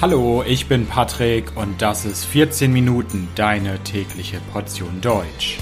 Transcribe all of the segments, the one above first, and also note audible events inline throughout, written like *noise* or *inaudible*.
Hallo, ich bin Patrick und das ist 14 Minuten deine tägliche Portion Deutsch.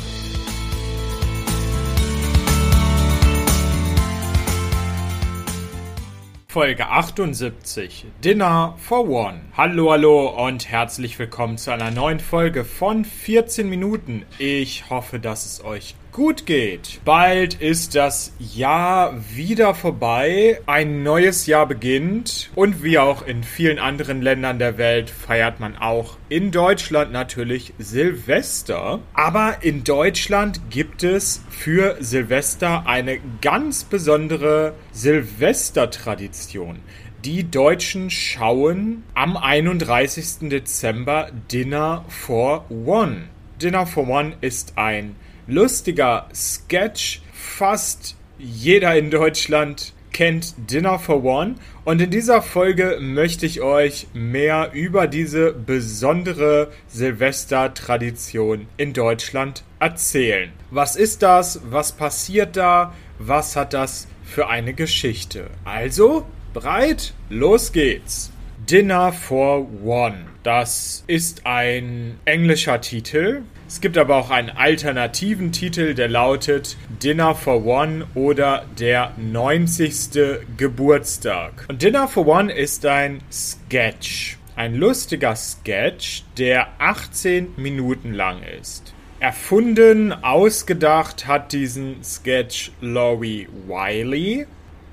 Folge 78 Dinner for One. Hallo, hallo und herzlich willkommen zu einer neuen Folge von 14 Minuten. Ich hoffe, dass es euch gut geht. Bald ist das Jahr wieder vorbei, ein neues Jahr beginnt und wie auch in vielen anderen Ländern der Welt feiert man auch in Deutschland natürlich Silvester. Aber in Deutschland gibt es für Silvester eine ganz besondere Silvestertradition. Die Deutschen schauen am 31. Dezember Dinner for One. Dinner for One ist ein lustiger Sketch. Fast jeder in Deutschland kennt Dinner for One. Und in dieser Folge möchte ich euch mehr über diese besondere Silvester-Tradition in Deutschland erzählen. Was ist das? Was passiert da? Was hat das für eine Geschichte? Also, bereit? Los geht's! Dinner for One. Das ist ein englischer Titel es gibt aber auch einen alternativen Titel, der lautet Dinner for One oder der 90. Geburtstag. Und Dinner for One ist ein Sketch. Ein lustiger Sketch, der 18 Minuten lang ist. Erfunden, ausgedacht hat diesen Sketch Laurie Wiley.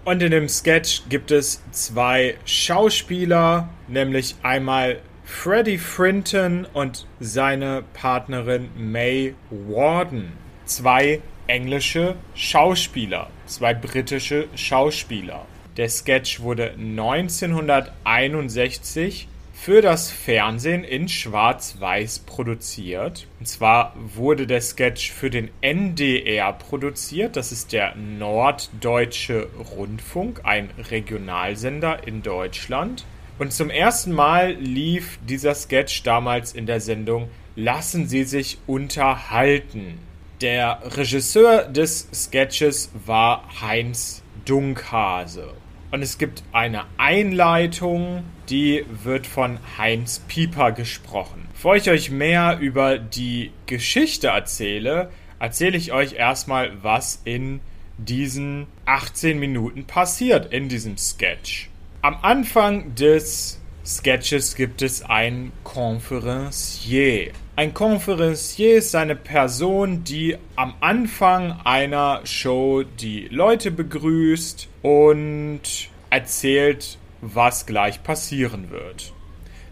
Und in dem Sketch gibt es zwei Schauspieler, nämlich einmal Freddie Frinton und seine Partnerin May Warden. Zwei englische Schauspieler, zwei britische Schauspieler. Der Sketch wurde 1961 für das Fernsehen in Schwarz-Weiß produziert. Und zwar wurde der Sketch für den NDR produziert. Das ist der Norddeutsche Rundfunk, ein Regionalsender in Deutschland. Und zum ersten Mal lief dieser Sketch damals in der Sendung Lassen Sie sich unterhalten. Der Regisseur des Sketches war Heinz Dunkhase. Und es gibt eine Einleitung, die wird von Heinz Pieper gesprochen. Bevor ich euch mehr über die Geschichte erzähle, erzähle ich euch erstmal, was in diesen 18 Minuten passiert in diesem Sketch. Am Anfang des Sketches gibt es einen Conferencier. Ein Conferencier ist eine Person, die am Anfang einer Show die Leute begrüßt und erzählt, was gleich passieren wird.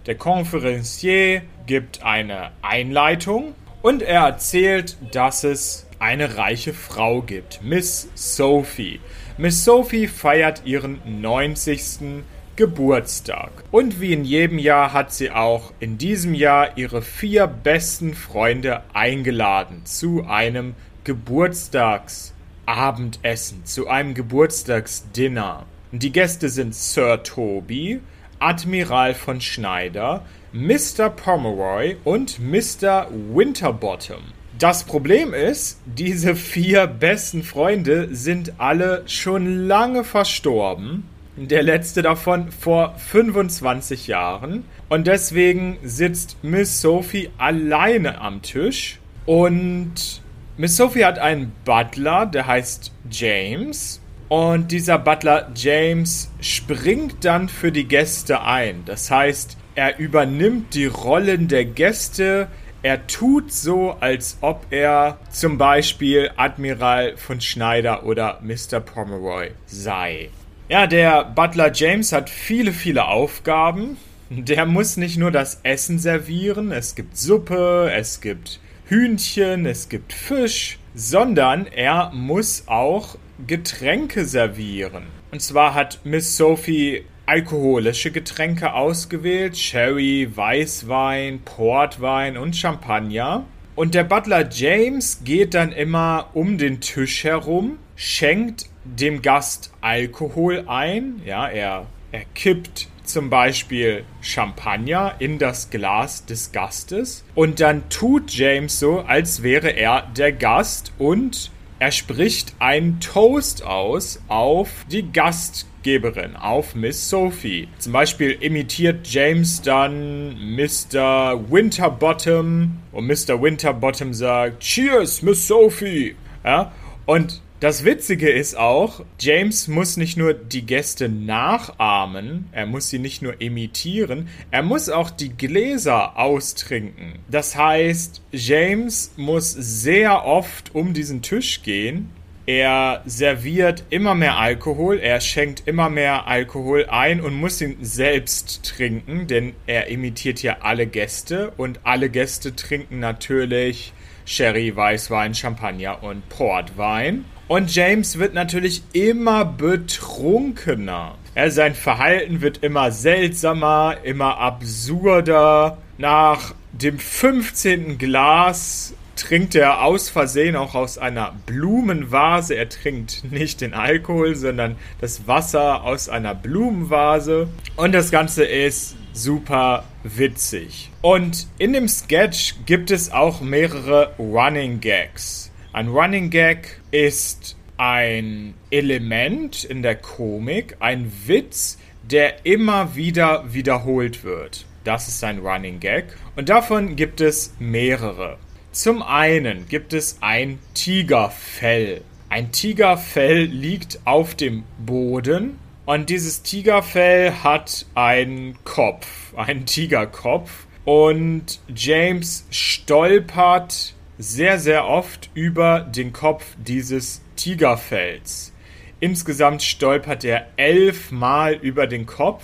Der Conferencier gibt eine Einleitung und er erzählt, dass es eine reiche Frau gibt, Miss Sophie. Miss Sophie feiert ihren 90. Geburtstag. Und wie in jedem Jahr hat sie auch in diesem Jahr ihre vier besten Freunde eingeladen zu einem Geburtstagsabendessen, zu einem Geburtstagsdinner. Die Gäste sind Sir Toby, Admiral von Schneider, Mr. Pomeroy und Mr. Winterbottom. Das Problem ist, diese vier besten Freunde sind alle schon lange verstorben. Der letzte davon vor 25 Jahren. Und deswegen sitzt Miss Sophie alleine am Tisch. Und Miss Sophie hat einen Butler, der heißt James. Und dieser Butler James springt dann für die Gäste ein. Das heißt, er übernimmt die Rollen der Gäste, er tut so, als ob er zum Beispiel Admiral von Schneider oder Mr. Pomeroy sei. Ja, der Butler James hat viele, viele Aufgaben. Der muss nicht nur das Essen servieren, es gibt Suppe, es gibt Hühnchen, es gibt Fisch, sondern er muss auch Getränke servieren. Und zwar hat Miss Sophie alkoholische Getränke ausgewählt: Sherry, Weißwein, Portwein und Champagner. Und der Butler James geht dann immer um den Tisch herum, schenkt dem Gast Alkohol ein. Ja, er, er kippt zum Beispiel Champagner in das Glas des Gastes und dann tut James so, als wäre er der Gast und er spricht einen Toast aus auf die Gastgeberin, auf Miss Sophie. Zum Beispiel imitiert James dann Mr. Winterbottom und Mr. Winterbottom sagt Cheers, Miss Sophie. Ja, und das Witzige ist auch, James muss nicht nur die Gäste nachahmen, er muss sie nicht nur imitieren, er muss auch die Gläser austrinken. Das heißt, James muss sehr oft um diesen Tisch gehen. Er serviert immer mehr Alkohol, er schenkt immer mehr Alkohol ein und muss ihn selbst trinken, denn er imitiert ja alle Gäste und alle Gäste trinken natürlich Sherry, Weißwein, Champagner und Portwein. Und James wird natürlich immer betrunkener. Er, sein Verhalten wird immer seltsamer, immer absurder. Nach dem 15. Glas trinkt er aus Versehen auch aus einer Blumenvase. Er trinkt nicht den Alkohol, sondern das Wasser aus einer Blumenvase. Und das Ganze ist super witzig. Und in dem Sketch gibt es auch mehrere Running Gags. Ein Running Gag ist ein Element in der Komik, ein Witz, der immer wieder wiederholt wird. Das ist ein Running Gag. Und davon gibt es mehrere. Zum einen gibt es ein Tigerfell. Ein Tigerfell liegt auf dem Boden und dieses Tigerfell hat einen Kopf, einen Tigerkopf. Und James stolpert sehr, sehr oft über den Kopf dieses Tigerfells. Insgesamt stolpert er elfmal über den Kopf.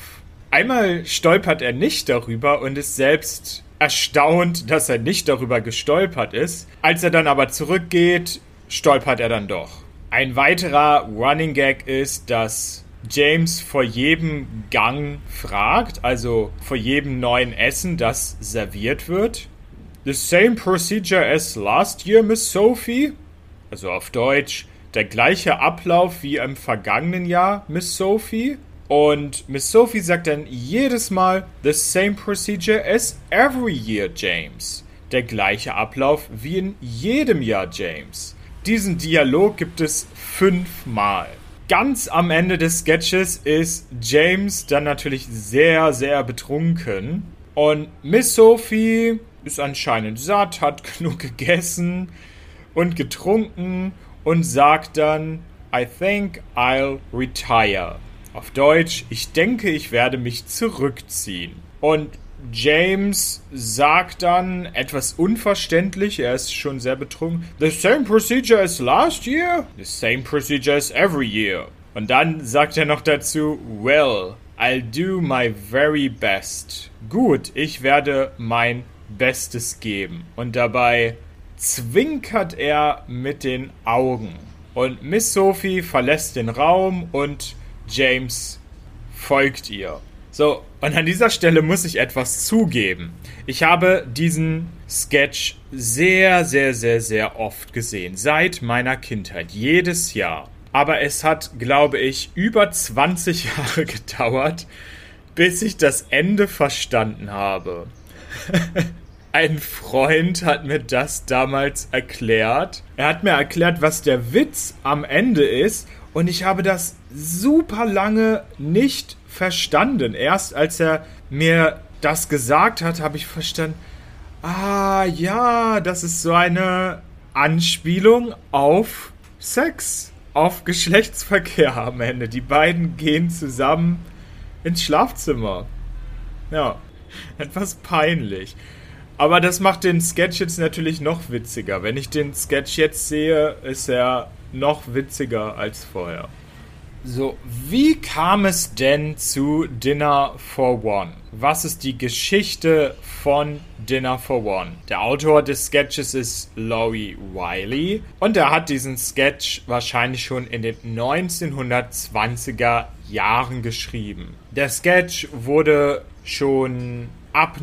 Einmal stolpert er nicht darüber und ist selbst erstaunt, dass er nicht darüber gestolpert ist. Als er dann aber zurückgeht, stolpert er dann doch. Ein weiterer Running Gag ist, dass James vor jedem Gang fragt, also vor jedem neuen Essen, das serviert wird. The same procedure as last year, Miss Sophie? Also auf Deutsch, der gleiche Ablauf wie im vergangenen Jahr, Miss Sophie? Und Miss Sophie sagt dann jedes Mal, the same procedure as every year, James. Der gleiche Ablauf wie in jedem Jahr, James. Diesen Dialog gibt es fünfmal. Ganz am Ende des Sketches ist James dann natürlich sehr, sehr betrunken. Und Miss Sophie ist anscheinend satt, hat genug gegessen und getrunken und sagt dann, I think I'll retire. Auf Deutsch, ich denke, ich werde mich zurückziehen. Und James sagt dann etwas unverständlich, er ist schon sehr betrunken, The same procedure as last year? The same procedure as every year. Und dann sagt er noch dazu, Well, I'll do my very best. Gut, ich werde mein Bestes geben. Und dabei zwinkert er mit den Augen. Und Miss Sophie verlässt den Raum und James folgt ihr. So, und an dieser Stelle muss ich etwas zugeben. Ich habe diesen Sketch sehr, sehr, sehr, sehr oft gesehen. Seit meiner Kindheit. Jedes Jahr. Aber es hat, glaube ich, über 20 *laughs* Jahre gedauert, bis ich das Ende verstanden habe. *laughs* Ein Freund hat mir das damals erklärt. Er hat mir erklärt, was der Witz am Ende ist. Und ich habe das super lange nicht verstanden. Erst als er mir das gesagt hat, habe ich verstanden, ah ja, das ist so eine Anspielung auf Sex, auf Geschlechtsverkehr am Ende. Die beiden gehen zusammen ins Schlafzimmer. Ja, etwas peinlich. Aber das macht den Sketch jetzt natürlich noch witziger. Wenn ich den Sketch jetzt sehe, ist er noch witziger als vorher. So, wie kam es denn zu Dinner for One? Was ist die Geschichte von Dinner for One? Der Autor des Sketches ist Laurie Wiley und er hat diesen Sketch wahrscheinlich schon in den 1920er Jahren geschrieben. Der Sketch wurde schon ab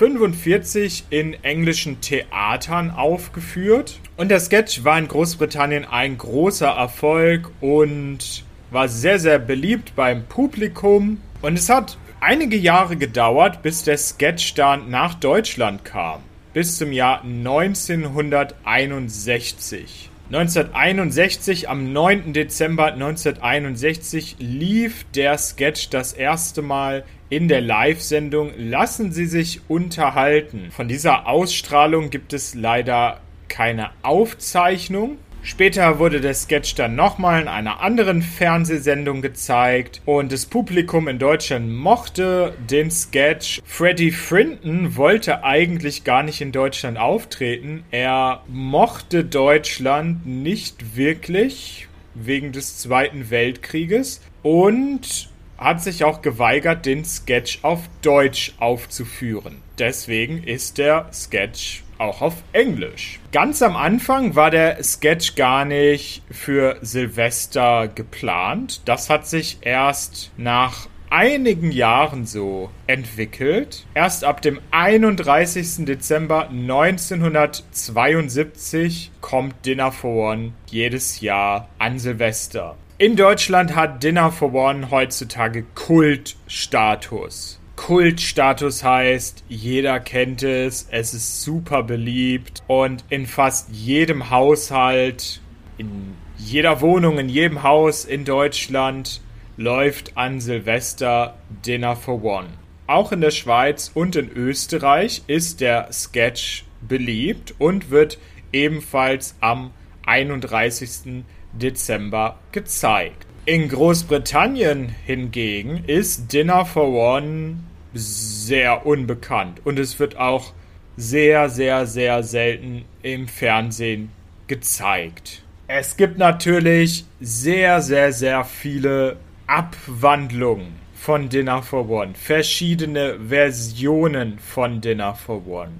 1945 in englischen Theatern aufgeführt. Und der Sketch war in Großbritannien ein großer Erfolg und war sehr, sehr beliebt beim Publikum. Und es hat einige Jahre gedauert, bis der Sketch dann nach Deutschland kam. Bis zum Jahr 1961. 1961, am 9. Dezember 1961, lief der Sketch das erste Mal in der Live-Sendung Lassen Sie sich unterhalten. Von dieser Ausstrahlung gibt es leider keine Aufzeichnung. Später wurde der Sketch dann nochmal in einer anderen Fernsehsendung gezeigt und das Publikum in Deutschland mochte den Sketch. Freddie Frinton wollte eigentlich gar nicht in Deutschland auftreten. Er mochte Deutschland nicht wirklich wegen des Zweiten Weltkrieges und hat sich auch geweigert, den Sketch auf Deutsch aufzuführen. Deswegen ist der Sketch auch auf Englisch. Ganz am Anfang war der Sketch gar nicht für Silvester geplant. Das hat sich erst nach einigen Jahren so entwickelt. Erst ab dem 31. Dezember 1972 kommt Dinner for One jedes Jahr an Silvester. In Deutschland hat Dinner for One heutzutage Kultstatus. Kultstatus heißt, jeder kennt es, es ist super beliebt und in fast jedem Haushalt, in jeder Wohnung, in jedem Haus in Deutschland läuft an Silvester Dinner for One. Auch in der Schweiz und in Österreich ist der Sketch beliebt und wird ebenfalls am 31. Dezember gezeigt. In Großbritannien hingegen ist Dinner for One sehr unbekannt und es wird auch sehr, sehr, sehr selten im Fernsehen gezeigt. Es gibt natürlich sehr, sehr, sehr viele Abwandlungen von Dinner for One, verschiedene Versionen von Dinner for One.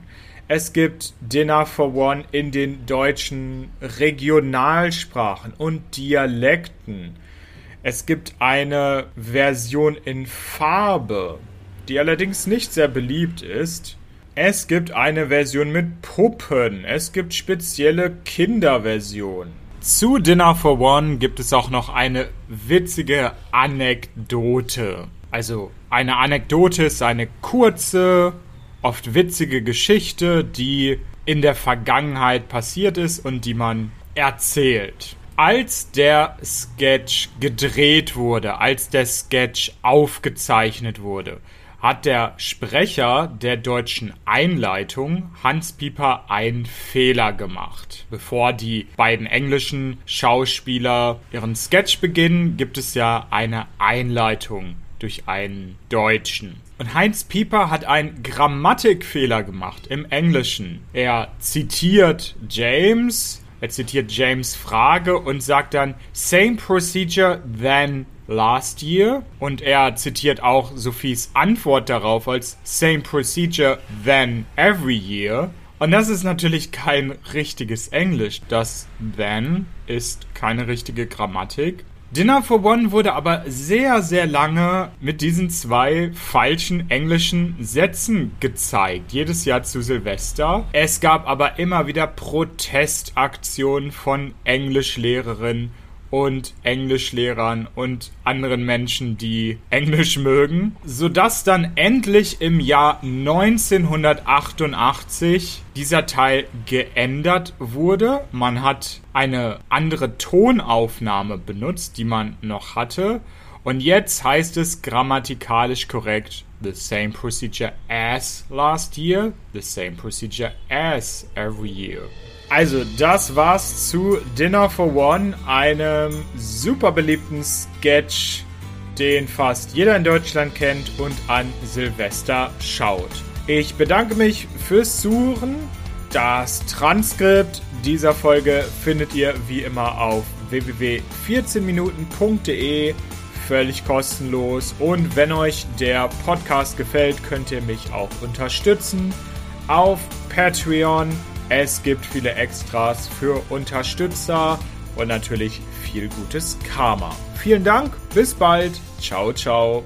Es gibt Dinner for One in den deutschen Regionalsprachen und Dialekten. Es gibt eine Version in Farbe die allerdings nicht sehr beliebt ist. Es gibt eine Version mit Puppen. Es gibt spezielle Kinderversionen. Zu Dinner for One gibt es auch noch eine witzige Anekdote. Also eine Anekdote ist eine kurze, oft witzige Geschichte, die in der Vergangenheit passiert ist und die man erzählt. Als der Sketch gedreht wurde, als der Sketch aufgezeichnet wurde, hat der Sprecher der deutschen Einleitung Hans Pieper einen Fehler gemacht. Bevor die beiden englischen Schauspieler ihren Sketch beginnen, gibt es ja eine Einleitung durch einen Deutschen. Und Heinz Pieper hat einen Grammatikfehler gemacht im Englischen. Er zitiert James, er zitiert James Frage und sagt dann same procedure then last year. Und er zitiert auch Sophies Antwort darauf als same procedure then every year. Und das ist natürlich kein richtiges Englisch. Das then ist keine richtige Grammatik. Dinner for One wurde aber sehr, sehr lange mit diesen zwei falschen englischen Sätzen gezeigt. Jedes Jahr zu Silvester. Es gab aber immer wieder Protestaktionen von Englischlehrerinnen und Englischlehrern und anderen Menschen, die Englisch mögen, sodass dann endlich im Jahr 1988 dieser Teil geändert wurde. Man hat eine andere Tonaufnahme benutzt, die man noch hatte. Und jetzt heißt es grammatikalisch korrekt the same procedure as last year, the same procedure as every year. Also, das war's zu Dinner for One, einem super beliebten Sketch, den fast jeder in Deutschland kennt und an Silvester schaut. Ich bedanke mich fürs Suchen. Das Transkript dieser Folge findet ihr wie immer auf www.14minuten.de völlig kostenlos und wenn euch der Podcast gefällt, könnt ihr mich auch unterstützen auf Patreon es gibt viele Extras für Unterstützer und natürlich viel gutes Karma. Vielen Dank, bis bald. Ciao, ciao.